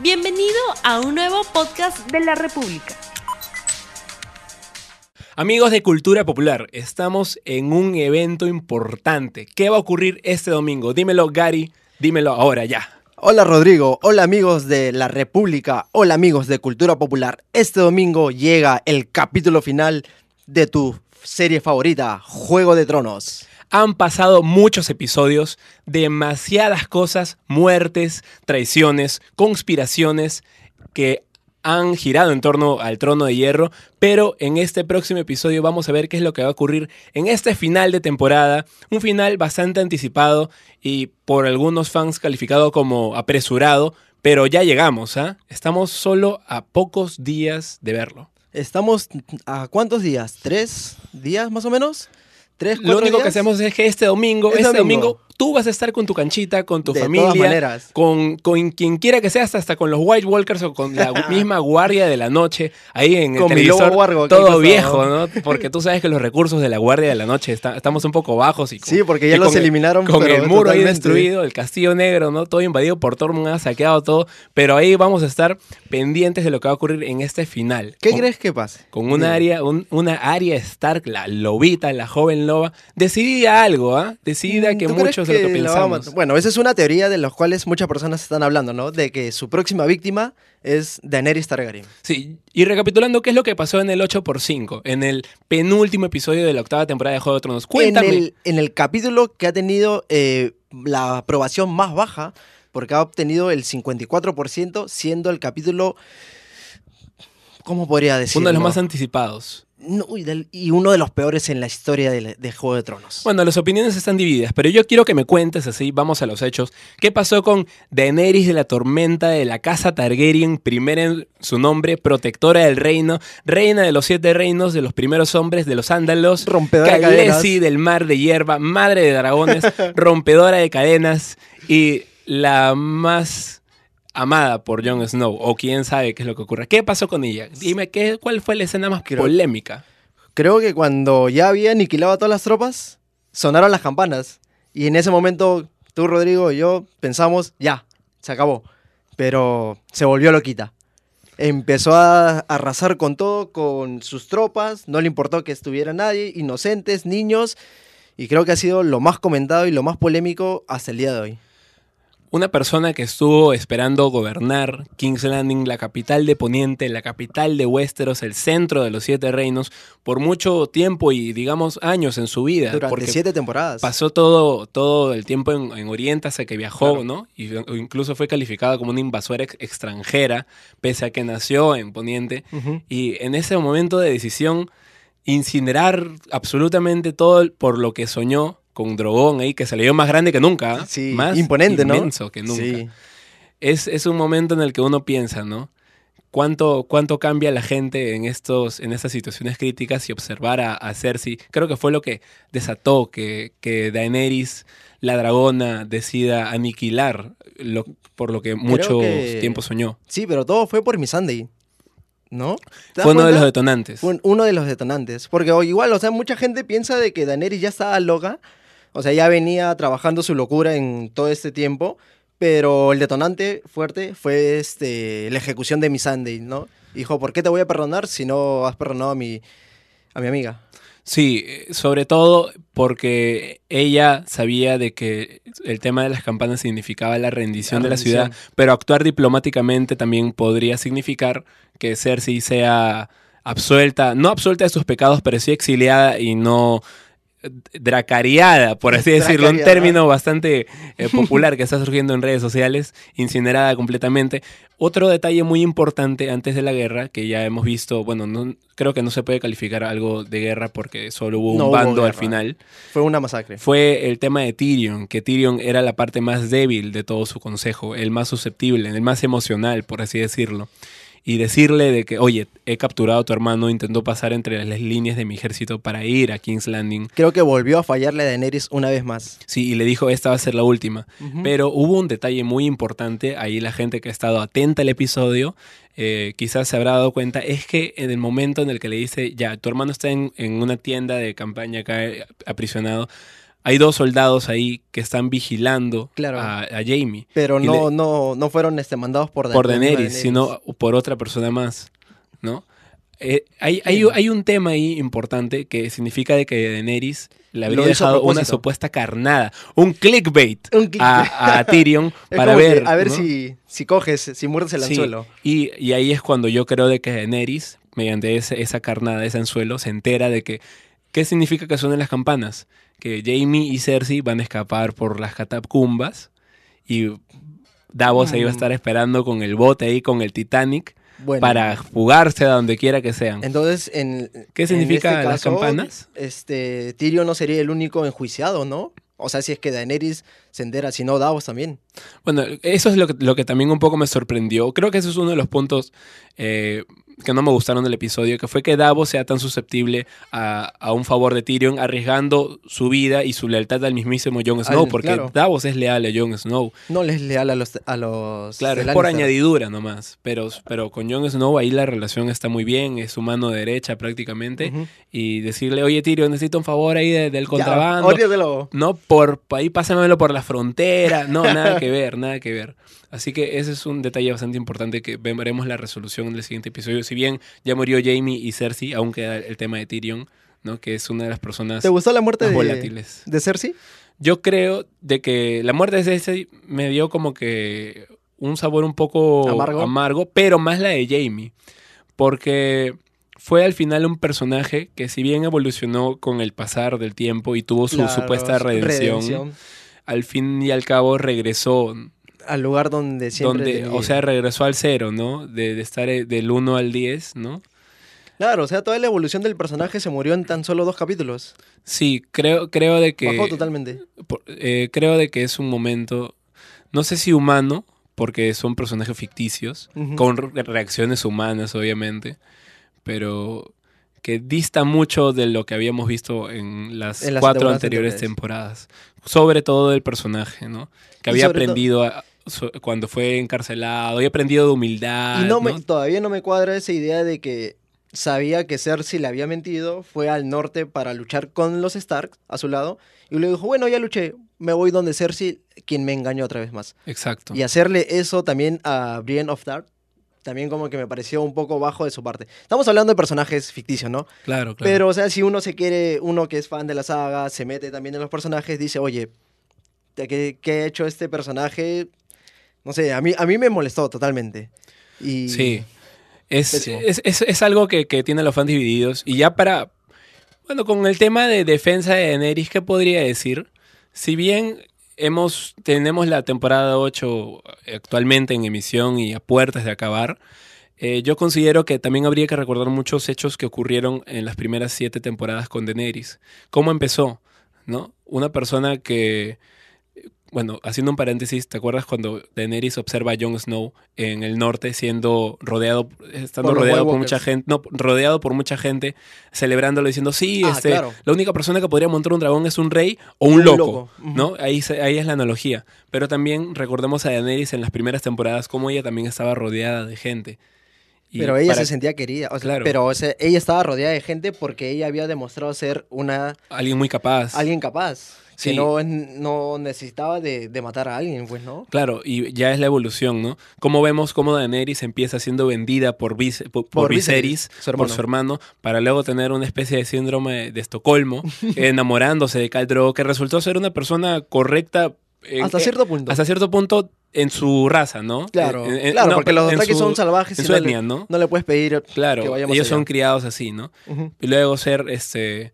Bienvenido a un nuevo podcast de la República. Amigos de Cultura Popular, estamos en un evento importante. ¿Qué va a ocurrir este domingo? Dímelo, Gary, dímelo ahora ya. Hola Rodrigo, hola amigos de la República, hola amigos de Cultura Popular. Este domingo llega el capítulo final de tu serie favorita, Juego de Tronos. Han pasado muchos episodios, demasiadas cosas, muertes, traiciones, conspiraciones que han girado en torno al trono de hierro, pero en este próximo episodio vamos a ver qué es lo que va a ocurrir en este final de temporada, un final bastante anticipado y por algunos fans calificado como apresurado, pero ya llegamos, ¿ah? Estamos solo a pocos días de verlo. Estamos a cuántos días? ¿Tres días más o menos? ¿Tres, Lo único que hacemos es que este domingo, Este este domingo. domingo, tú vas a estar con tu canchita, con tu De familia, todas maneras. con, con quien quiera que sea, hasta, con los White Walkers o con la misma guardia de la noche, ahí en el Con televisor, wargo todo viejo, ¿no? Porque tú sabes que los recursos de la guardia de la noche está- estamos un poco bajos y con- Sí, porque ya los el- eliminaron, Con pero el muro ahí destruido, el castillo negro, ¿no? Todo invadido por Tormund, ha saqueado todo, pero ahí vamos a estar pendientes de lo que va a ocurrir en este final. ¿Qué Con- crees que pase? con una Dime. área, un- una área Stark, la lobita, la joven loba, decidida algo, ¿ah? Decidida que ¿Tú crees muchos de lo que pensamos. Bueno, esa es una teoría de la cuales muchas personas están hablando, ¿no? De que su próxima víctima es Daenerys Targaryen. Sí, y recapitulando, ¿qué es lo que pasó en el 8x5? En el penúltimo episodio de la octava temporada de Juego de Tronos. Cuéntame. En el, en el capítulo que ha tenido eh, la aprobación más baja, porque ha obtenido el 54%, siendo el capítulo. ¿Cómo podría decirlo? Uno de los más anticipados. No, y, del- y uno de los peores en la historia de, de Juego de Tronos. Bueno, las opiniones están divididas, pero yo quiero que me cuentes así, vamos a los hechos. ¿Qué pasó con Daenerys de la Tormenta de la Casa Targaryen, primera en su nombre, protectora del reino, reina de los siete reinos, de los primeros hombres, de los ándalos, Rompedora de Khaleesi cadenas. del mar de hierba, madre de dragones, rompedora de cadenas y la más amada por Jon Snow, o quién sabe qué es lo que ocurre. ¿Qué pasó con ella? Dime, ¿qué, ¿cuál fue la escena más Creo- polémica? Creo que cuando ya había aniquilado a todas las tropas, sonaron las campanas. Y en ese momento, tú, Rodrigo y yo pensamos, ya, se acabó. Pero se volvió loquita. Empezó a arrasar con todo, con sus tropas. No le importó que estuviera nadie, inocentes, niños. Y creo que ha sido lo más comentado y lo más polémico hasta el día de hoy. Una persona que estuvo esperando gobernar King's Landing, la capital de Poniente, la capital de Westeros, el centro de los siete reinos, por mucho tiempo y digamos años en su vida. Durante porque siete temporadas. pasó todo, todo el tiempo en, en Oriente hasta que viajó, Claro. ¿no? Y incluso fue calificada como una invasora ex- extranjera, pese a que nació en Poniente. Y en ese momento de decisión, incinerar absolutamente todo por lo que soñó con Drogón ahí, que se le dio más grande que nunca. ¿ah? Sí, más imponente, ¿no? inmenso que nunca. Sí. Es, es un momento en el que uno piensa, ¿no? ¿Cuánto, cuánto cambia la gente en, estos, en estas situaciones críticas y observar a, a Cersei? Creo que fue lo que desató que, que Daenerys, la dragona, decida aniquilar lo, por lo que mucho que- tiempo soñó. Sí, pero todo fue por Missandei. ¿No? ¿Te das Fue uno de los detonantes. Fue un- uno de los detonantes. Porque igual, o sea, mucha gente piensa de que Daenerys ya estaba loca. O sea, ya venía trabajando su locura en todo este tiempo. Pero el detonante fuerte fue este, la ejecución de Missandei, ¿no? Dijo, ¿por qué te voy a perdonar si no has perdonado a mi, a mi amiga? Sí, eh, sobre todo porque ella sabía de que el tema de las campanas significaba la rendición La de la ciudad, rendición. pero actuar diplomáticamente también podría significar que Cersei sea absuelta, no absuelta de sus pecados, pero sí exiliada y no dracariada, por así decirlo, un término bastante eh, popular que está surgiendo en redes sociales, incinerada completamente. Otro detalle muy importante antes de la guerra, que ya hemos visto, bueno, no, creo que no se puede calificar algo de guerra porque solo hubo un No hubo bando al final, Fue una masacre. fue el tema de Tyrion, que Tyrion era la parte más débil de todo su consejo, el más susceptible, el más emocional, por así decirlo. Y decirle de que, oye, he capturado a tu hermano, intentó pasar entre las líneas de mi ejército para ir a King's Landing. Creo que volvió a fallarle a Daenerys una vez más. Sí, y le dijo, esta va a ser la última. Pero hubo un detalle muy importante, ahí la gente que ha estado atenta al episodio eh, quizás se habrá dado cuenta, es que en el momento en el que le dice, ya, tu hermano está en, en una tienda de campaña acá eh, aprisionado, hay dos soldados ahí que están vigilando Claro. a, a Jamie. Pero no, le- no, no fueron este, mandados por, por Daenerys, sino por otra persona más, ¿no? Eh, hay, hay, hay un tema ahí importante que significa de que Daenerys le habría dejado una supuesta carnada, un clickbait Un clickbait. a, a Tyrion para que, ver. a ver ¿no? si, si coges, si muerdes el Sí, anzuelo. Y, y ahí es cuando yo creo de que Daenerys, mediante ese- esa carnada, ese anzuelo, se entera de que ¿qué significa que suenen las campanas? Que Jamie y Cersei van a escapar por las catacumbas y Davos ahí va a Mm. estar esperando con el bote ahí, con el Titanic, Bueno, para fugarse a donde quiera que sean. entonces, en, ¿Qué en significa este las caso, campanas? Este, Tyrion no sería el único enjuiciado, ¿no? O sea, si es que Daenerys se entera, si no Davos también. Bueno, eso es lo que, lo que también un poco me sorprendió. Creo que ese es uno de los puntos eh, que no me gustaron del episodio, que fue que Davos sea tan susceptible a, a un favor de Tyrion, arriesgando su vida y su lealtad al mismísimo Jon Snow, Al- porque claro. Davos es leal a Jon Snow. No les leal a los, a los Claro, es por añadidura nomás, pero, pero con Jon Snow ahí la relación está muy bien, es su mano derecha prácticamente, y decirle, oye Tyrion, necesito un favor ahí de- del Ya, contrabando. olvídalo. No, por ahí pásamelo por la frontera. No, nada que ver, nada que ver. Así que ese es un detalle bastante importante que veremos la resolución en el siguiente episodio. Si bien ya murió Jamie y Cersei, aún queda el tema de Tyrion, ¿no? Que es una de las personas ¿Te gustó la muerte más de, volátiles. de Cersei? Yo creo de que la muerte de Cersei me dio como que un sabor un poco Amargo. amargo, pero más la de Jamie. Porque fue al final un personaje que si bien evolucionó con el pasar del tiempo y tuvo su Claro, supuesta su redención, al fin y al cabo regresó, Al lugar donde siempre... donde, o sea, regresó al cero, ¿no? De, de estar eh, del 1 al 10, ¿no? Claro, o sea, toda la evolución del personaje se murió en tan solo dos capítulos. Sí, creo, creo de que... Bajó totalmente. por- eh, creo de que es un momento, no sé si humano, porque son personajes ficticios, con re- reacciones humanas, obviamente, pero que dista mucho de lo que habíamos visto en las En las cuatro temporadas anteriores temporadas. Sobre todo del personaje, ¿no? Que Y había aprendido a- cuando fue encarcelado, había aprendido de humildad. Y no me, ¿no? todavía no me cuadra esa idea de que sabía que Cersei le había mentido, fue al norte para luchar con los Stark a su lado, y luego dijo, bueno, ya luché, me voy donde Cersei, quien me engañó otra vez más. Exacto. Y hacerle eso también a Brienne of Dark, también como que me pareció un poco bajo de su parte. Estamos hablando de personajes ficticios, ¿no? Claro, claro. Pero, o sea, si uno se quiere, uno que es fan de la saga, se mete también en los personajes, dice, oye, ¿qué, qué ha hecho este personaje? No sé, a mí, a mí me molestó totalmente. Y... Sí. Es, es, es- es algo que, que tiene a los fans divididos. Y ya para. Bueno, con el tema de defensa de Daenerys, ¿qué podría decir? Si bien hemos, tenemos la temporada 8 actualmente en emisión y a puertas de acabar, eh, yo considero que también habría que recordar muchos hechos que ocurrieron en las primeras siete temporadas con Daenerys. ¿Cómo empezó? ¿No? Una persona que. Bueno, haciendo un paréntesis, ¿te acuerdas cuando Daenerys observa a Jon Snow en el norte siendo rodeado, estando Por rodeado por mucha gente, no, rodeado por mucha gente, celebrándolo diciendo, sí, Ah, este, claro. la única persona que podría montar un dragón es un rey o un, Un loco. ¿no? Ahí, ahí es la analogía. Pero también recordemos a Daenerys en las primeras temporadas, cómo ella también estaba rodeada de gente. Y Pero ella para se sentía querida. o sea, Claro. Pero o sea, ella estaba rodeada de gente porque ella había demostrado ser una alguien muy capaz. alguien capaz. Sí. Que no, no necesitaba de, de matar a alguien, pues, ¿no? Claro, y ya es la evolución, ¿no? Como vemos cómo Daenerys empieza siendo vendida por, Vis- por, por Por Viserys, Viserys, su por hermano. su hermano, para luego tener una especie de síndrome de Estocolmo, enamorándose de Khal Drogo, que resultó ser una persona correcta en- Hasta eh, cierto punto. hasta cierto punto en su raza, ¿no? Claro, En- en- claro, no, porque los su- son salvajes En y su no etnia, le, ¿no? no le puedes pedir que Claro, vaya más ellos allá. son criados así, ¿no? Y luego ser este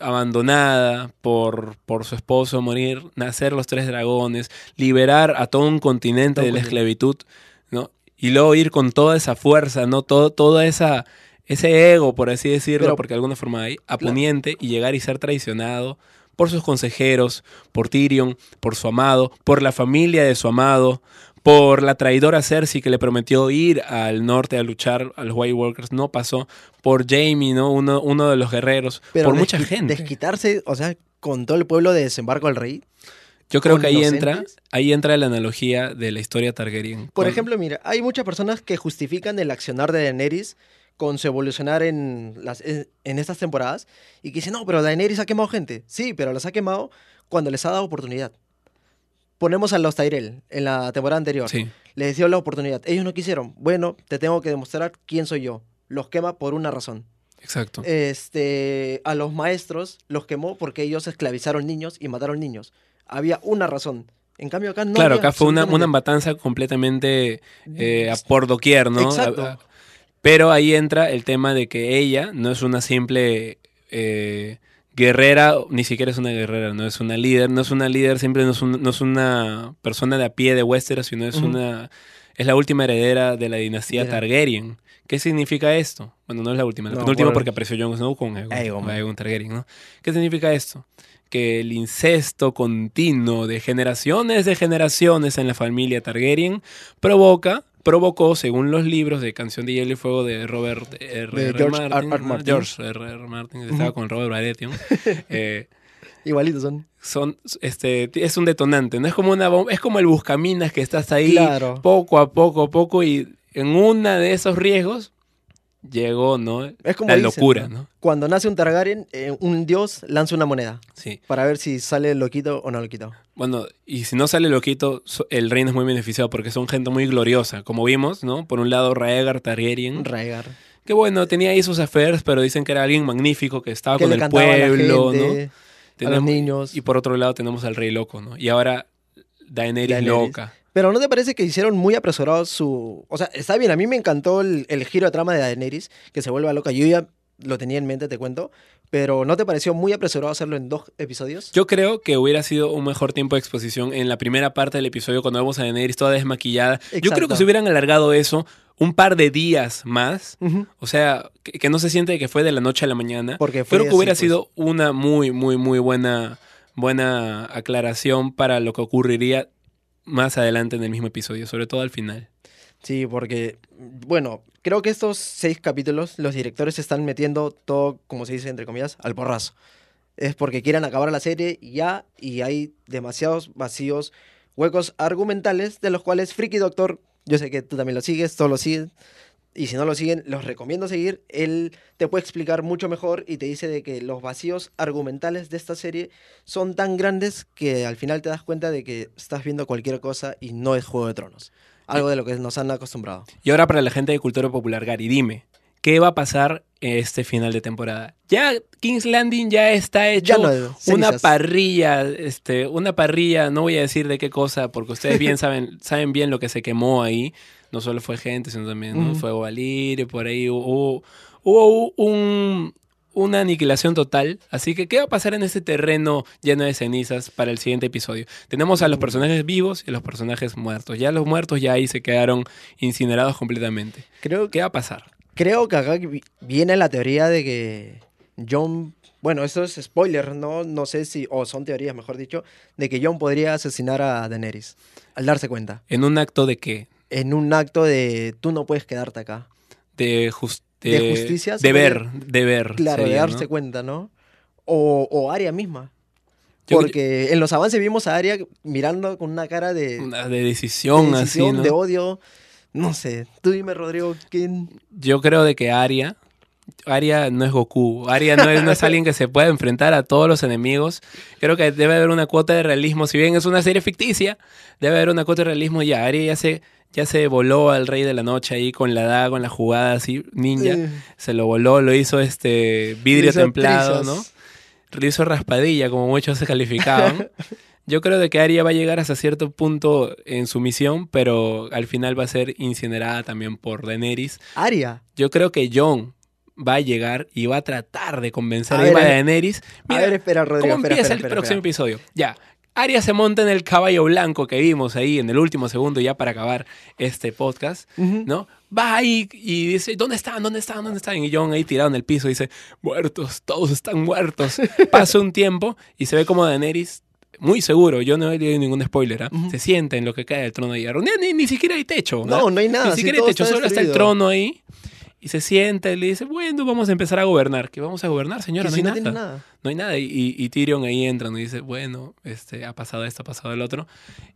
abandonada por, por su esposo, morir, nacer los tres dragones, liberar a todo un continente Todo de la esclavitud, ¿no? Y luego ir con toda esa fuerza, ¿no? Todo, toda esa ese ego, por así decirlo, Pero- porque de alguna forma hay, a Claro. Poniente y llegar y ser traicionado por sus consejeros, por Tyrion, por su amado, por la familia de su amado, por la traidora Cersei que le prometió ir al norte a luchar a los White Walkers, no pasó, por Jamie, ¿no? Uno, uno de los guerreros, Pero por mucha gente. Desquitarse, o sea, con todo el pueblo de desembarco al rey. Yo creo que ahí inocentes. entra, ahí entra la analogía de la historia Targaryen. Por Con- ejemplo, mira, hay muchas personas que justifican el accionar de Daenerys con su evolucionar en, las, en, en estas temporadas y que dice, no, pero Daenerys ha quemado gente. Sí, pero las ha quemado cuando les ha dado oportunidad. Ponemos a los Tyrell en la temporada anterior. Sí. Les dio la oportunidad. Ellos no quisieron. Bueno, te tengo que demostrar quién soy yo. Los quema por una razón. Exacto. Este, a los maestros los quemó porque ellos esclavizaron niños y mataron niños. Había una razón. En cambio acá no claro, había acá fue una, una matanza completamente eh, a por doquier, ¿no? Exacto. A- a- Pero ahí entra el tema de que ella no es una simple eh, guerrera, ni siquiera es una guerrera, no es una líder, no es una líder, siempre no es, un- no es una persona de a pie de Westeros, sino es una es la última heredera de la dinastía Targaryen. ¿Qué significa esto? Bueno, no es la última, la No, penúltima por- porque apareció Jon Snow con Aegon, Aegon. con Aegon Targaryen, ¿no? ¿Qué significa esto? Que el incesto continuo de generaciones de generaciones en la familia Targaryen provoca, provocó, según los libros de Canción de Hielo y Fuego de Robert R. De R. George Martin, R. R. Martin. George R. R. Martin, estaba con Robert Baratheon, eh, Igualitos son. son, este, es un detonante, no es como una bomba, es como el buscaminas que estás ahí Claro. poco a poco a poco y en una de esos riesgos llegó, ¿no? Es como la dicen, locura, ¿no? Cuando nace un Targaryen, eh, un dios lanza una moneda Sí. para ver si sale loquito o no loquito. Bueno, y si no sale loquito, el reino es muy beneficiado porque son gente muy gloriosa, como vimos, ¿no? Por un lado, Raegar Targaryen, Rhaegar. que bueno, tenía ahí sus affairs, pero dicen que era alguien magnífico, que estaba Que con el pueblo, gente, ¿no? a los Tenemos- niños. y por otro lado tenemos al rey loco, ¿no? Y ahora Daenerys, Daenerys. loca. Pero ¿no te parece que hicieron muy apresurado su... O sea, está bien, a mí me encantó el, el giro de trama de Daenerys, que se vuelva loca. Yo ya lo tenía en mente, te cuento. Pero ¿no te pareció muy apresurado hacerlo en dos episodios? Yo creo que hubiera sido un mejor tiempo de exposición en la primera parte del episodio cuando vemos a Daenerys toda desmaquillada. Yo creo que si hubieran alargado eso un par de días más, o sea, que, que no se siente que fue de la noche a la mañana. Porque fue Creo que así, hubiera pues. sido una muy, muy, muy buena, buena aclaración para lo que ocurriría más adelante en el mismo episodio, sobre todo al final. Sí, porque, bueno, creo que estos seis capítulos los directores están metiendo todo, como se dice entre comillas, al porrazo. Es porque quieren acabar la serie ya y hay demasiados vacíos, huecos argumentales de los cuales Freaky Doctor, yo sé que tú también lo sigues, todos lo siguen. Y si no lo siguen, los recomiendo seguir. Él te puede explicar mucho mejor y te dice de que los vacíos argumentales de esta serie son tan grandes que al final te das cuenta de que estás viendo cualquier cosa y no es Juego de Tronos. Algo de lo que nos han acostumbrado. Y ahora para la gente de Cultura Popular, Gary, dime, ¿qué va a pasar este final de temporada? Ya King's Landing ya está hecho Ya no, una parrilla, este, una parrilla, no voy a decir de qué cosa, porque ustedes bien saben, saben bien lo que se quemó ahí. No solo fue gente, sino también ¿no? Ujú. fue Valir, por ahí hubo, hubo un, una aniquilación total. Así que, ¿qué va a pasar en este terreno lleno de cenizas para el siguiente episodio? Tenemos a los personajes vivos y a los personajes muertos. Ya los muertos ya ahí se quedaron incinerados completamente. Creo, ¿Qué va a pasar? Creo que acá vi- viene la teoría de que John, bueno, esto es spoiler, ¿no? No sé si, o son teorías, mejor dicho, de que John podría asesinar a Daenerys al darse cuenta. En un acto de qué? En un acto de tú no puedes quedarte acá. De, jus- De justicia, se Deber, deber. Claro, de darse ¿no? cuenta, ¿no? O, o Arya misma. Yo- Porque en los avances vimos a Arya mirando con una cara de, Una de decisión, de decisión, así, ¿no? de odio. No sé, tú dime, Rodrigo, ¿quién? Yo creo de que Arya, Arya no es Goku. Arya no es, no es alguien que se pueda enfrentar a todos los enemigos. Creo que debe haber una cuota de realismo. Si bien es una serie ficticia, debe haber una cuota de realismo. Ya, Arya ya se, ya se voló al Rey de la Noche ahí con la daga, con la jugada así, ninja. Eh, Se lo voló, lo hizo este vidrio hizo templado, ¿no? Lo hizo raspadilla, como muchos se calificaban. Yo creo de que Arya va a llegar hasta cierto punto en su misión, pero al final va a ser incinerada también por Daenerys. Arya. Yo creo que Jon va a llegar y va a tratar de convencer A a, ver. Daenerys. Mira, a ver, espera, Rodrigo. ¿cómo empieza espera, el próximo episodio? Ya. Arya se monta en el caballo blanco que vimos ahí en el último segundo ya para acabar este podcast. ¿no? Va ahí y dice, ¿dónde están? ¿Dónde están? ¿Dónde están? Y Jon ahí tirado en el piso dice, muertos, todos están muertos. Pasa un tiempo y se ve como Daenerys, muy seguro, yo no he leído ningún spoiler, ¿ah? Se sienta en lo que cae del trono de hierro. Ni, ni, ni siquiera hay techo. No, no hay nada. Ni siquiera hay techo, está solo está el destruido. trono ahí. Y se sienta y le dice, bueno, vamos a empezar a gobernar. ¿Qué vamos a gobernar, señora? No si hay no nada. No hay nada. Y, y- y Tyrion ahí entra y dice, bueno, este, ha pasado esto, ha pasado el otro.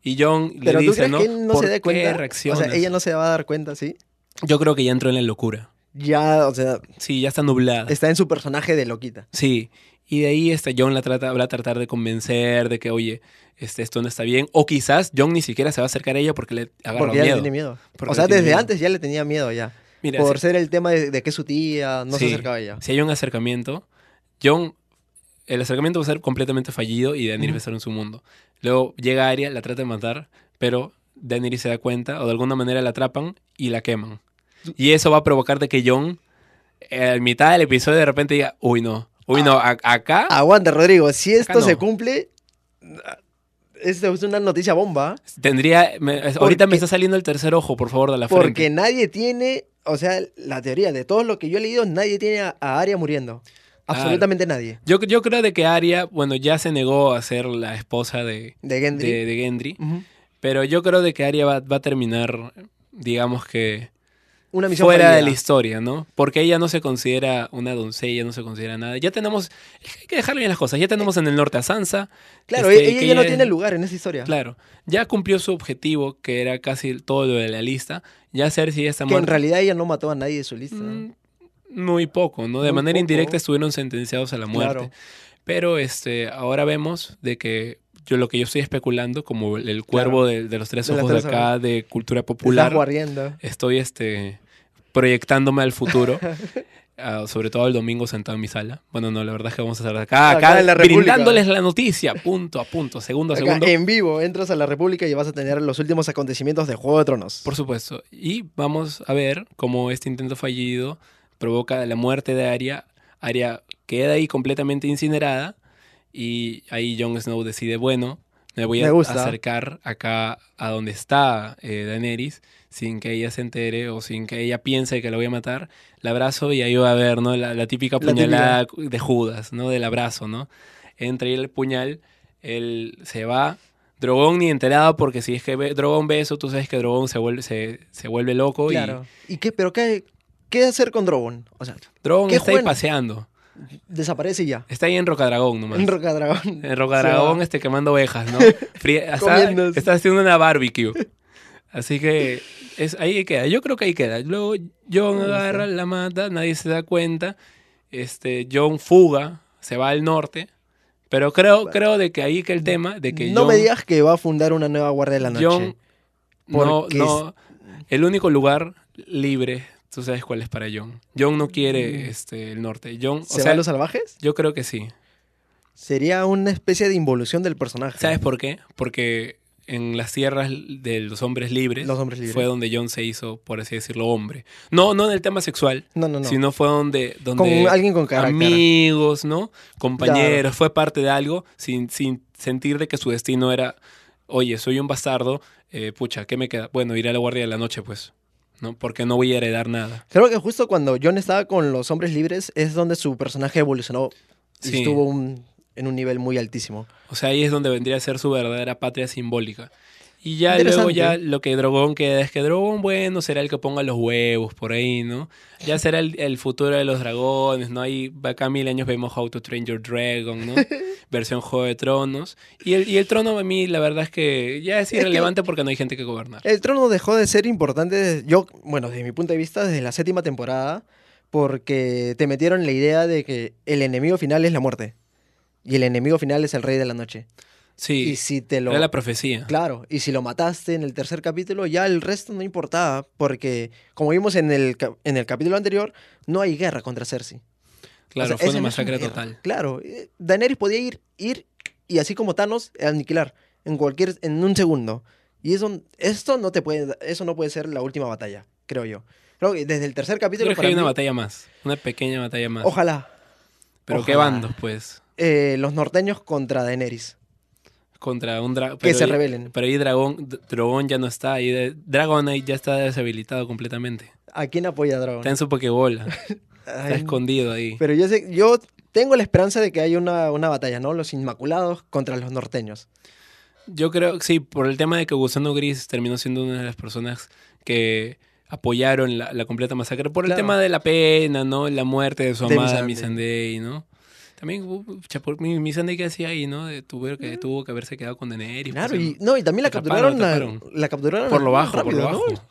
Y Jon le dice, crees ¿no? que él no ¿Por se dé qué cuenta. O sea, ella no se va a dar cuenta, ¿sí? Yo creo que ya entró en la locura. ya, o sea, Sí, ya está nublada. está en su personaje de loquita. Sí. Y de ahí este, John la trata, va a tratar de convencer de que, oye, este, esto no está bien. O quizás John ni siquiera se va a acercar a ella porque le agarra Porque ya le miedo. tiene miedo. Porque o sea, desde miedo. antes ya le tenía miedo ya. Mira, por ser el tema de, de que su tía, no Sí. se acercaba a ella. si hay un acercamiento, John, el acercamiento va a ser completamente fallido y Daenerys va a estar en su mundo. Luego llega Arya, la trata de matar, pero Daenerys se da cuenta o de alguna manera la atrapan y la queman. Y eso va a provocar de que John, en mitad del episodio, de repente diga, uy, no, uy, no, a- acá Aguanta, Rodrigo. Si esto no. se cumple, esto es una noticia bomba. tendría... me- ahorita me Porque- está saliendo el tercer ojo, por favor, de la Porque frente. nadie tiene, o sea, la teoría de todo lo que yo he leído, nadie tiene a, a Arya muriendo. Absolutamente nadie. Yo, yo creo de que Arya, bueno, ya se negó a ser la esposa de, De Gendry. de, de Gendry, Ujú. pero yo creo de que Arya va, va a terminar, digamos que... Una misión fuera de la historia, ¿no? Porque ella no se considera una doncella, no se considera nada. Ya tenemos, hay que dejar bien las cosas. Ya tenemos en el norte a Sansa. Claro, este, ella ya no tiene lugar en esa historia. Claro, ya cumplió su objetivo, que era casi todo lo de la lista. Ya Cersei ya está que en muerta. realidad ella no mató a nadie de su lista. Mm, Muy poco, ¿no? De Muy manera poco. indirecta estuvieron sentenciados a la muerte. Claro. Pero este, ahora vemos de que yo lo que yo estoy especulando, como el, el cuervo de, de los tres ojos de acá, de cultura Estás popular, guardiendo. estoy este, proyectándome al futuro. ah, sobre todo el domingo sentado en mi sala. Bueno, no, la verdad es que vamos a estar acá, Acá acá, en la brindándoles la noticia, punto a punto, segundo a Acá, segundo. en vivo, entras a la República y vas a tener los últimos acontecimientos de Juego de Tronos. Por supuesto. Y vamos a ver cómo este intento fallido provoca la muerte de Arya. Arya queda ahí completamente incinerada y ahí Jon Snow decide, bueno, me voy a acercar acá a donde está eh, Daenerys sin que ella se entere o sin que ella piense que la voy a matar. La abrazo y ahí va a ver, ¿no? La, la típica La puñalada de Judas, ¿no? Del abrazo, ¿no? Entra el puñal, él se va. Drogón ni enterado porque si es que ve- Drogón ve eso, tú sabes que Drogón se vuelve, se, se vuelve loco Claro. ¿Y qué? ¿Pero qué, qué hacer con Drogon? O sea, y Drogón ¿Qué está ahí paseando. Desaparece y ya. Está ahí en Rocadragón nomás. En Rocadragón. En Rocadragón este, quemando ovejas, ¿no? Fría- está, haciendo una barbecue. Así que es, ahí queda. Yo creo que ahí queda. Luego John agarra, la mata, nadie se da cuenta. Este, John fuga, se va al norte. Pero creo, creo de que ahí que el tema, de que no me digas que va a fundar una nueva Guardia de la Noche. John no, no, el único lugar libre, tú sabes cuál es para John. John no quiere este, el norte. John, o Mm. ¿Se sea, van los salvajes? yo creo que sí. Sería una especie de involución del personaje. ¿Sabes por qué? Porque en las tierras de los hombres libres, Los hombres libres. fue donde John se hizo, por así decirlo, hombre. No, no en el tema sexual, No, no, no. sino fue donde, con donde alguien con carácter. amigos, ¿no? Compañeros, fue parte de algo sin, sin sentir de que su destino era, oye, soy un bastardo, eh, pucha, ¿qué me queda? Bueno, iré a la guardia de la noche, pues, ¿no? Porque no voy a heredar nada. Creo que justo cuando John estaba con los hombres libres es donde su personaje evolucionó y Sí. estuvo un- en un nivel muy altísimo. O sea, ahí es donde vendría a ser su verdadera patria simbólica. Y ya luego ya lo que Drogón queda es que Drogón, bueno, será el que ponga los huevos por ahí, ¿no? Ya será el, el futuro de los dragones, ¿no? Ahí acá mil años vemos How to Train Your Dragon, ¿no? Versión Juego de Tronos. Y el, y el trono a mí la verdad es que ya es que- irrelevante porque no hay gente que gobernar. El trono dejó de ser importante, desde- yo, bueno, desde mi punto de vista, desde la séptima temporada, porque te metieron la idea de que el enemigo final es la muerte. Y el enemigo final es el rey de la noche. Sí, Y si te lo... era la profecía. Claro, y si lo mataste en el tercer capítulo, ya el resto no importaba, porque como vimos en el, en el capítulo anterior, no hay guerra contra Cersei. Claro, O sea, fue una masacre total. Claro, eh, Daenerys podía ir, ir y así como Thanos, aniquilar en cualquier, en un segundo. Y eso, esto no te puede, eso no puede ser la última batalla, creo yo. Creo que desde el tercer capítulo Creo que hay una batalla más, una pequeña batalla más. ojalá, Pero qué ojalá. bandos, pues. eh, los norteños contra Daenerys, Contra un dragón. que se rebelen. Pero ahí Dragón, Dragón ya no está. Ahí de- Dragón ahí ya está deshabilitado completamente. ¿A quién apoya Dragon? Está en su pokebola. Está Ay, escondido ahí. Pero yo sé, yo tengo la esperanza de que haya una, una batalla, ¿no? Los Inmaculados contra los norteños. Yo creo, sí, por el tema de que Gusano Gris terminó siendo una de las personas que apoyaron la, la completa masacre. Por el tema de la pena, ¿no? La muerte de su amada. Missandei, ¿no? También, uh, pucha, por- mi Missandei que hacía ahí, ¿no? De- tuvo, que, tuvo que haberse quedado con Daenerys. Claro, pues, y, no, y también la capturaron, la- atraparon. la, capturaron por lo bajo, rápido, por lo ¿no? bajo.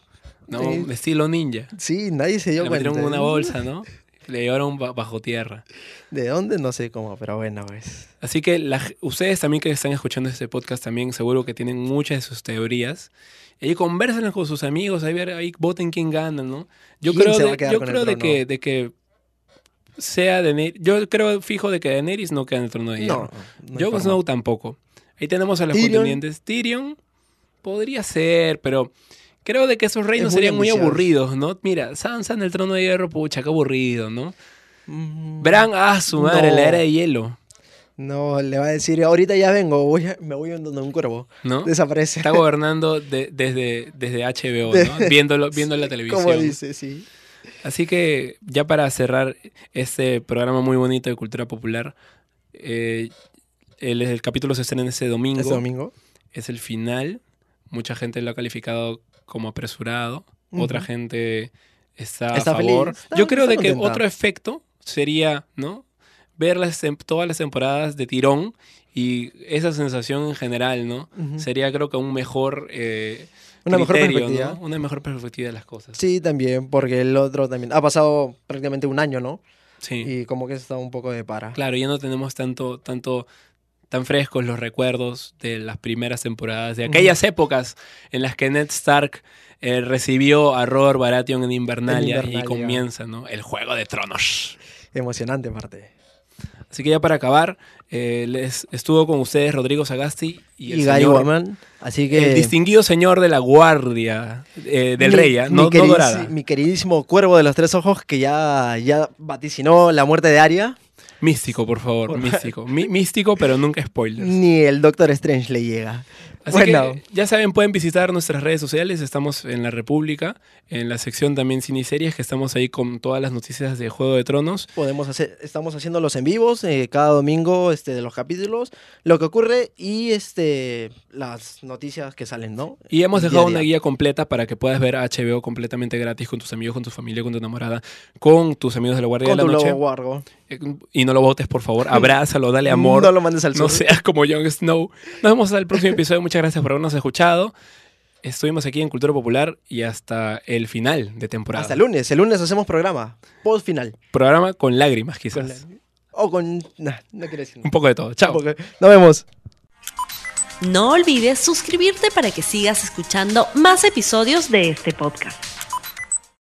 ¿no? Sí. Estilo ninja. Sí, nadie se dio Le cuenta. metieron una bolsa, ¿no? Le llevaron ba- bajo tierra. ¿De dónde? No sé cómo, pero bueno, pues. Así que la ustedes también que están escuchando este podcast también seguro que tienen muchas de sus teorías. Y conversen con sus amigos, ahí, ver, ahí voten quién gana, ¿no? Yo ¿Quién creo, de, yo creo de, trono? que, de que sea Daenerys. Yo creo fijo de que Daenerys no queda en el trono de hierro. No, no Jon. Snow tampoco. Ahí tenemos a los Tyrion. contendientes. Tyrion podría ser, pero creo de que esos reinos muy serían muy aburridos, ¿no? Mira, Sansa en el trono de hierro, pucha, qué aburrido, ¿no? Mm, Bran, ah, su madre, No. la era de hielo, No, le va a decir, ahorita ya vengo, voy a- me voy en donde un cuervo. ¿no? Desaparece. Está gobernando de- desde, desde HBO, ¿no? Viéndolo, viendo la televisión. Como dice, sí. Así que ya para cerrar este programa muy bonito de cultura popular, eh, el, el capítulo se estrena ese domingo. Este domingo. Es el final. Mucha gente lo ha calificado como apresurado. Otra gente está, Está a favor. está- Yo creo de que contenta. otro efecto sería, ¿no? Ver las, todas las temporadas de tirón y esa sensación en general, ¿no? Sería creo que un mejor eh, Una mejor perspectiva. ¿no? Una mejor perspectiva de las cosas. Sí, también, porque el otro también. Ha pasado prácticamente un año, ¿no? Sí. Y como que está un poco de para. Claro, ya no tenemos tanto, tanto, tan frescos los recuerdos de las primeras temporadas, de aquellas épocas en las que Ned Stark eh, recibió a Robert Baratheon en Invernalia, En Invernalia. y comienza, ¿no? El Juego de Tronos. Emocionante, aparte. Así que ya para acabar, eh, les estuvo con ustedes Rodrigo Sagasti y, Y, el, Gary señor- Woman. Así que. el distinguido señor de la guardia eh, del mi- rey, mi no, no queridis- dorada. Mi queridísimo cuervo de los tres ojos que ya, ya vaticinó la muerte de Arya. Místico, por favor, Por- místico. Mi- místico, pero nunca spoilers. Ni el Doctor Strange le llega. Así Bueno. que ya saben, pueden visitar nuestras redes sociales. Estamos en la República, en la sección también cine y series, que estamos ahí con todas las noticias de Juego de Tronos. Podemos hacer, estamos haciendo los en vivos eh, cada domingo este, de los capítulos, lo que ocurre y este, las noticias que salen, ¿no? Y hemos dejado una día. guía completa para que puedas ver HBO completamente gratis con tus amigos, con tu familia, con tu enamorada, con tus amigos de la Guardia Con de tu la Noche. lobo. Eh, Y no lo votes, por favor. Abrázalo, dale amor. No lo mandes al No sur. seas como Jon Snow. Nos vemos al próximo episodio. Muchas gracias por habernos escuchado. Estuvimos aquí en Cultura Popular y hasta el final de temporada. Hasta el lunes. El lunes hacemos programa. Post final. Programa con lágrimas, quizás. Con la- O con. nah, no quiero decir. Un poco de todo. Chao. Nos vemos. No olvides suscribirte para que sigas escuchando más episodios de este podcast.